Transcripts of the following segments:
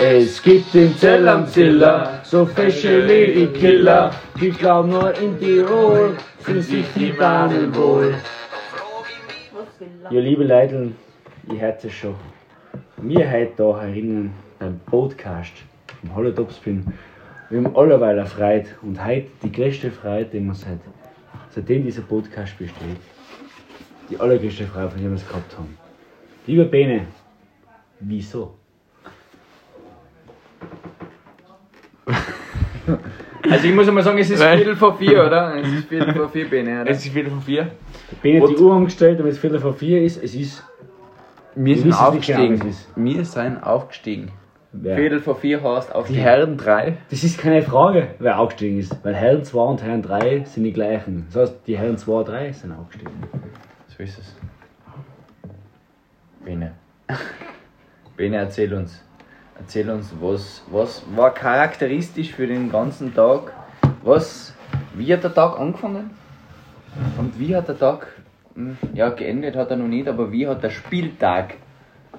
Es gibt den Zell am Ziller, so fesche Lady-Killer, die glauben nur in Tirol, sind sich die Bahnen wohl. Ja, liebe Leute, ich hört es schon. Wir heute da herinnen beim Podcast vom Holotopspin. Wir haben allerweil eine Freude und heute die größte Freude, die wir seit, seitdem dieser Podcast besteht, die allergrößte Freude, von der wir es gehabt haben. Lieber Bene, wieso? Also ich muss mal sagen, es ist Weil- Viertel vor vier, oder? Es ist Viertel vor vier, Bene, oder? Es ist Viertel von vier. Bene hat die Uhr umgestellt, damit es Viertel vor vier ist. Es ist Wir sind aufgestiegen. ist. Wir sind aufgestiegen. wer? Viertel vor vier heißt auf Die Herren drei. Das ist keine Frage, wer aufgestiegen ist, weil Herren 2 und Herren 3 sind die gleichen. Das heißt, die Herren 2 und 3 sind aufgestiegen. So ist es. Bene. Bene, erzähl uns. Erzähl uns, was, was war charakteristisch für den ganzen Tag? Was, wie hat der Tag angefangen? Und wie hat der Tag, hm, ja, geendet hat er noch nicht, aber wie hat der Spieltag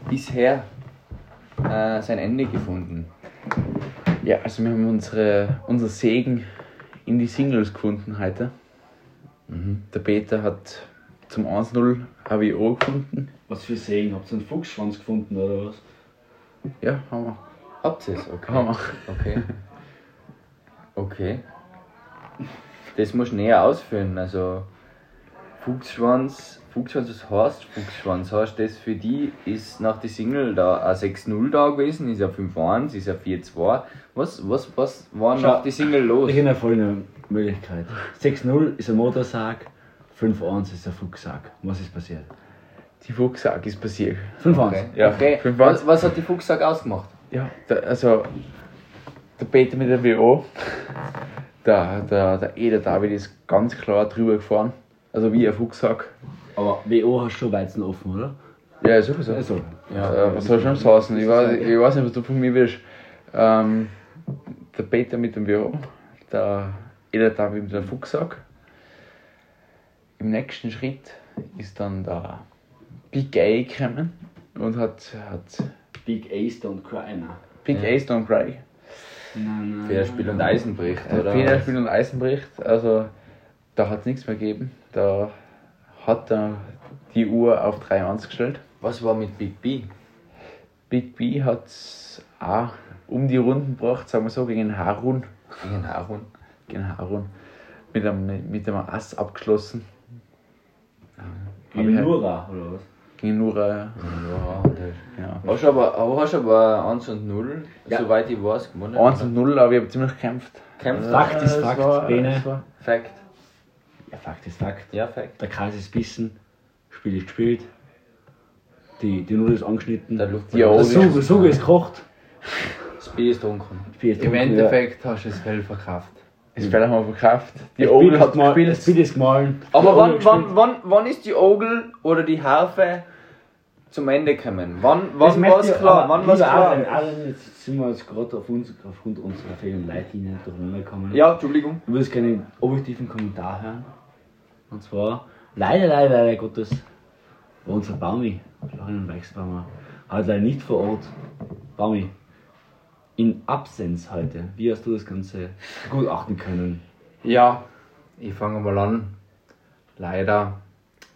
bisher äh, sein Ende gefunden? Ja, also wir haben unsere, unser Segen in die Singles gefunden heute. Mhm. Der Peter hat zum 1-0 HWO gefunden. Was für Segen? Habt ihr einen Fuchsschwanz gefunden oder was? Ja, haben wir. Habt ihr es? Okay. Haben wir. Okay. Okay. Das musst du näher ausführen. Also Fuchsschwanz, Fuchsschwanz, was heißt Fuchsschwanz? Heißt das für die ist nach der Single da ein 6-0 da gewesen, ist ja 5-1, ist ja 4-2. Was, was, was war Schau, nach der Single los? Ich habe eine folgende Möglichkeit. 6-0 ist ein Motorsarg, 5-1 ist ein Fuchssack. Was ist passiert? Die Fuchsag ist passiert. 5-1. Okay. Ja, okay. 5-1. Was, was hat die Fuchssack ausgemacht? Ja, der, also der Peter mit der WO, der, der, der Eder David ist ganz klar drüber gefahren. Also wie ein Fuchssack. Aber WO hast schon Weizen offen, oder? Ja, sowieso. Also, Ja, was soll schon heißen? Ich weiß, ich weiß nicht, was du von mir willst. Ähm, der Peter mit dem WO, der Eder David mit dem Fuchssack. Im nächsten Schritt ist dann der Big A gekommen und hat, hat Big Ace don't cry, na. Big Ja. A Stone Cry. Nein, nein. Federspiel und Eisen bricht, oder? Federspiel und Eisenbricht, also da hat es nichts mehr gegeben. Da hat er die Uhr auf 3-1 gestellt. Was war mit Big B? Big B hat es auch um die Runden gebracht, sagen wir so, gegen Harun. Gegen Harun. Gegen Harun. Mit einem, mit einem Ass abgeschlossen. Gegen Nura, oder was? Gegen Nura. Ja, Ja. Hast du aber, aber hast du aber 1 und 0, Ja. soweit ich weiß, gewonnen? 1 und 0, aber ich habe ziemlich gekämpft. Kämpft. Fakt ist Fakt, war- Bene. war- Fakt. Ja, Fakt ist Fakt. Ja, Fakt. Der Kreis ist bissen, Spiel ist gespielt, die, die Null ist angeschnitten, Der der Luft Ja, Suge, Suge ist gekocht, Das Bier ist dunkel. Im Endeffekt hast du es well verkauft. Das Spiel haben wir verkauft. Die ja. Ogel hat gemahlen, gespielt. das Spiel ist gemahlen. Aber wann, wann, wann, wann ist die Ogel oder die Harfe zum Ende gekommen? Wann, Das wann war es klar? aber Wann war es lieber klar? Adrian, Adrian, jetzt sind wir jetzt gerade auf uns, aufgrund unserer vielen Leitlinien durcheinander gekommen. Ja, Entschuldigung. Ich würde gerne einen objektiven Kommentar hören. Und zwar, leider, leider, leider Gottes, war unser Baumi, Florian Weichsbaumer, heute leider nicht vor Ort. Baumi, in Absenz heute, wie hast du das Ganze begutachten können? Ja, ich fange mal an. Leider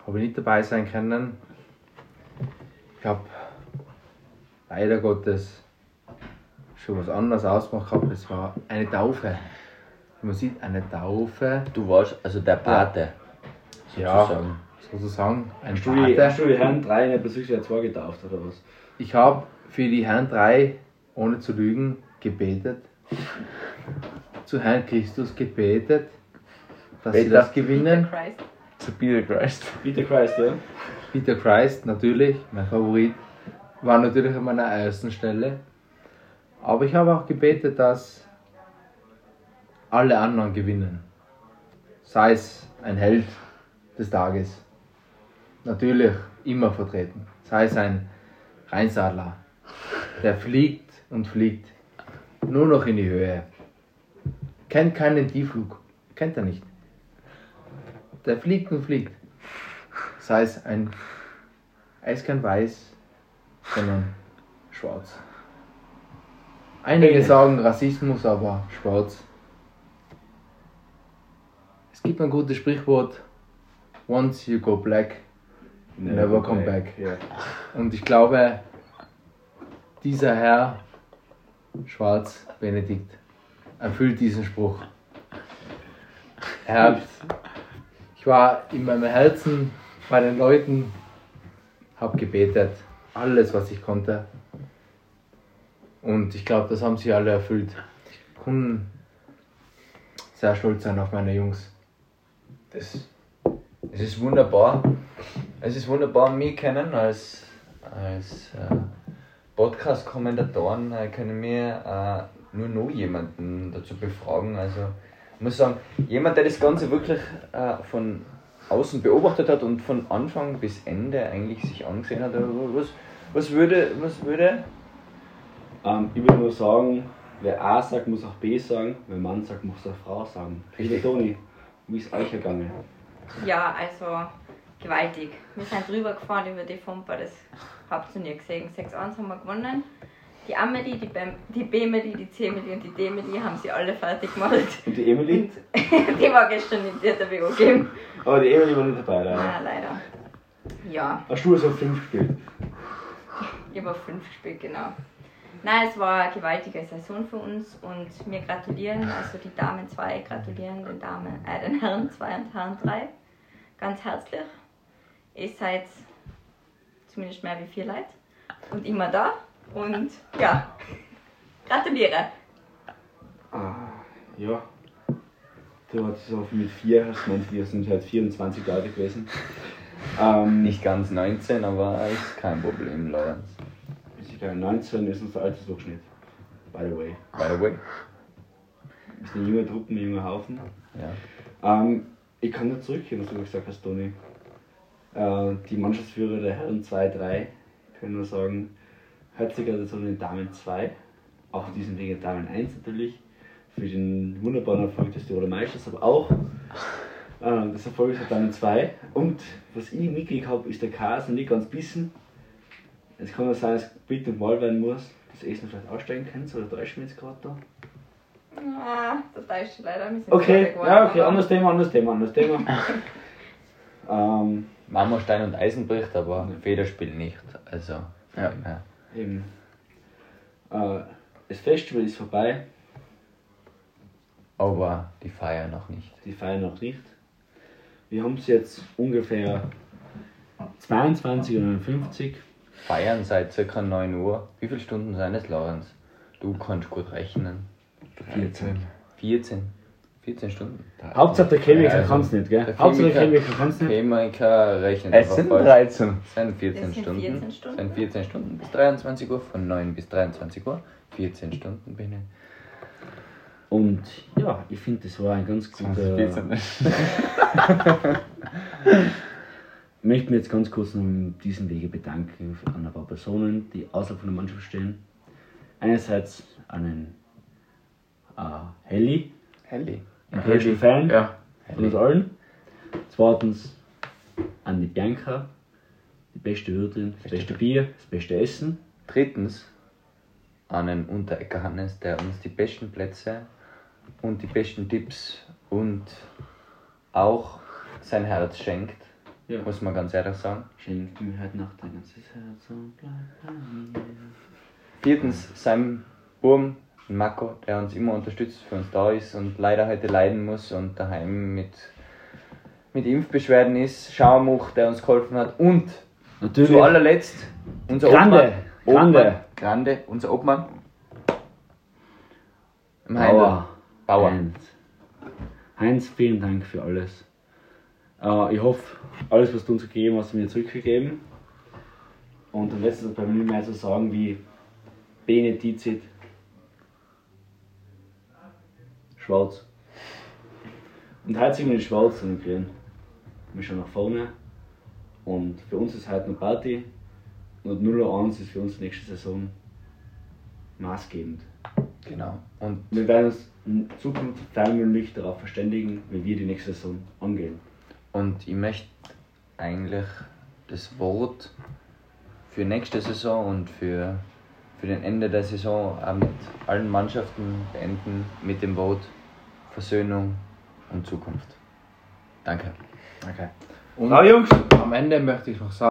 habe ich nicht dabei sein können. Ich habe leider Gottes schon was anderes ausgemacht gehabt. Es war eine Taufe. Man sieht eine Taufe. Du warst also der Pate. Ja, sozusagen. sozusagen ein die, hast Pate. du die Herren 3 in der Bezirksliga 2 getauft oder was? Ich habe für die Herren 3, ohne zu lügen, gebetet. Zu Herrn Christus gebetet, dass sie Peter. das gewinnen. Christ. Zu Peter Christ. Peter Christ, ja? Peter Christ, natürlich, mein Favorit, war natürlich an meiner ersten Stelle. Aber ich habe auch gebetet, dass alle anderen gewinnen. Sei es ein Held des Tages. Natürlich immer vertreten. Sei es ein Rheinsadler, der fliegt und fliegt. Nur noch in die Höhe. Kennt keinen Tiefflug. Kennt er nicht. Der fliegt und fliegt. Sei es ein er ist kein Weiß, sondern schwarz. Einige sagen Rassismus, aber schwarz. Es gibt ein gutes Sprichwort: Once you go black, never come back. Und ich glaube, dieser Herr, Schwarz, Benedikt, erfüllt diesen Spruch. Er ich war in meinem Herzen bei den Leuten, habe gebetet, alles, was ich konnte. Und ich glaube, das haben sie alle erfüllt. Ich kann sehr stolz sein auf meine Jungs. Das, es ist wunderbar. Es ist wunderbar, mich kennen als, als äh, Podcast-Kommentatoren äh, können wir äh, nur noch jemanden dazu befragen. Also ich muss sagen, jemand, der das Ganze wirklich äh, von außen beobachtet hat und von Anfang bis Ende eigentlich sich angesehen hat, was, was würde, was würde Ähm, ich würde nur sagen, wer A sagt, muss auch B sagen. Wer Mann sagt, muss auch Frau sagen. Liebe Toni, wie ist euch ergangen? Ja, also gewaltig. Wir sind drüber gefahren über die Fumper, das habt ihr nie gesehen. 6-1 haben wir gewonnen. Die A-Medi, die, B- die B-Medi, die C-Medi und die D-Medi haben sie alle fertig gemacht. Und die Emily? die war gestern in der WO gegeben. Aber die Emily war nicht dabei, leider. Ah, leider. Ja, Hast du also fünf gespielt? über fünf gespielt, genau. Nein, es war eine gewaltige Saison für uns und wir gratulieren, also die Damen 2 gratulieren den, Damen, äh, den Herren 2 und Herren 3 ganz herzlich. Ihr seid zumindest mehr wie vier Leute und immer da und ja, gratuliere. Ah, ja. Du hast so mit vier, hast gemeint, wir sind halt 24 Leute gewesen. Ähm, nicht ganz 19, aber ist kein Problem, Lorenz. Ich glaube, 19 ist unser Altersdurchschnitt. By the way. By the way. Sind eine junge Truppe, ein junger Haufen. Ja. Ähm, ich kann nur zurückgehen, was du gesagt hast, Toni. Äh, die Mannschaftsführer der Herren 2, 3 können nur sagen, herzliche Gratulation den Damen 2, auch diesen Wege Damen 1 natürlich, für den wunderbaren Erfolg des Tiroler Meisters, aber auch äh, des Erfolgs der Damen 2. Und was ich mitgekriegt habe, ist der Chaos noch nicht ganz bissen. Es kann nur sein, dass bitte und mal werden muss, dass Essen vielleicht aussteigen könnt, oder täuschen wir jetzt gerade da? Ah, das täuscht leider. Wir sind Okay, geworden, ja, okay, anderes Thema, anderes Thema, anderes Thema. ähm, Mama Stein und Eisen bricht, aber Federspiel nicht. Also, Ja. ja. eben. Äh, das Festival ist vorbei, Aber die Feier noch nicht. die Feier noch nicht. Wir haben es jetzt ungefähr 22.59 Uhr. Feiern seit circa 9 Uhr. Wie viele Stunden sind es, Lorenz? Du kannst gut rechnen. 14. 14. 14 Stunden. Hauptsache der Chemiker also, kann es nicht, gell? der Hauptsache der Chemiker- kann es nicht. Chemiker rechnet Es sind falsch. 13. Es sind 14 Das sind Stunden. 14 Stunden. Es sind 14 Stunden bis 23 Uhr. Von 9 bis 23 Uhr. 14 Stunden bin ich. Und ja, ich finde, das war ein ganz guter. 14. Ich möchte mich jetzt ganz kurz noch in diesem Wege bedanken für ein paar Personen, die außerhalb von der Mannschaft stehen. Einerseits an den äh, Helly, Helly. Ein größter Fan Ja. von uns allen. Zweitens an die Bianca, die beste Wirtin, das beste Bier, das beste Essen. Drittens an den Unterecker Hannes, der uns die besten Plätze und die besten Tipps und auch sein Herz schenkt, Ja. muss man ganz ehrlich sagen. Schenk mir heute Nacht dein ganzes Herz und bleib bei mir. Viertens sein Burm, Mako, der uns immer unterstützt, für uns da ist und leider heute leiden muss und daheim mit, mit Impfbeschwerden ist. Schauermuch, der uns geholfen hat und Natürlich. zu allerletzt unser Grande, Obmann, Grande. Obmann, Grande, unser Obmann. Bauer. Bauer. Heinz. Heinz, vielen Dank für alles. Äh, ich hoffe, alles, was du uns gegeben hast, mir zurückgegeben. Und am letzten bei mir nicht mehr so sagen wie Benedizit. Schwarz. Und heute sind wir nicht schwarz, sondern grün. Wir schauen nach vorne. Und für uns ist heute noch Party. Und 0-1 ist für uns die nächste Saison maßgebend. Genau. Und Wir werden uns in Zukunft fernmündlich darauf verständigen, wie wir die nächste Saison angehen. Und ich möchte eigentlich das Wort für nächste Saison und für, für den Ende der Saison auch mit allen Mannschaften beenden mit dem Vote Versöhnung und Zukunft. Danke. Okay. Und Na Jungs! am Ende möchte ich noch sagen,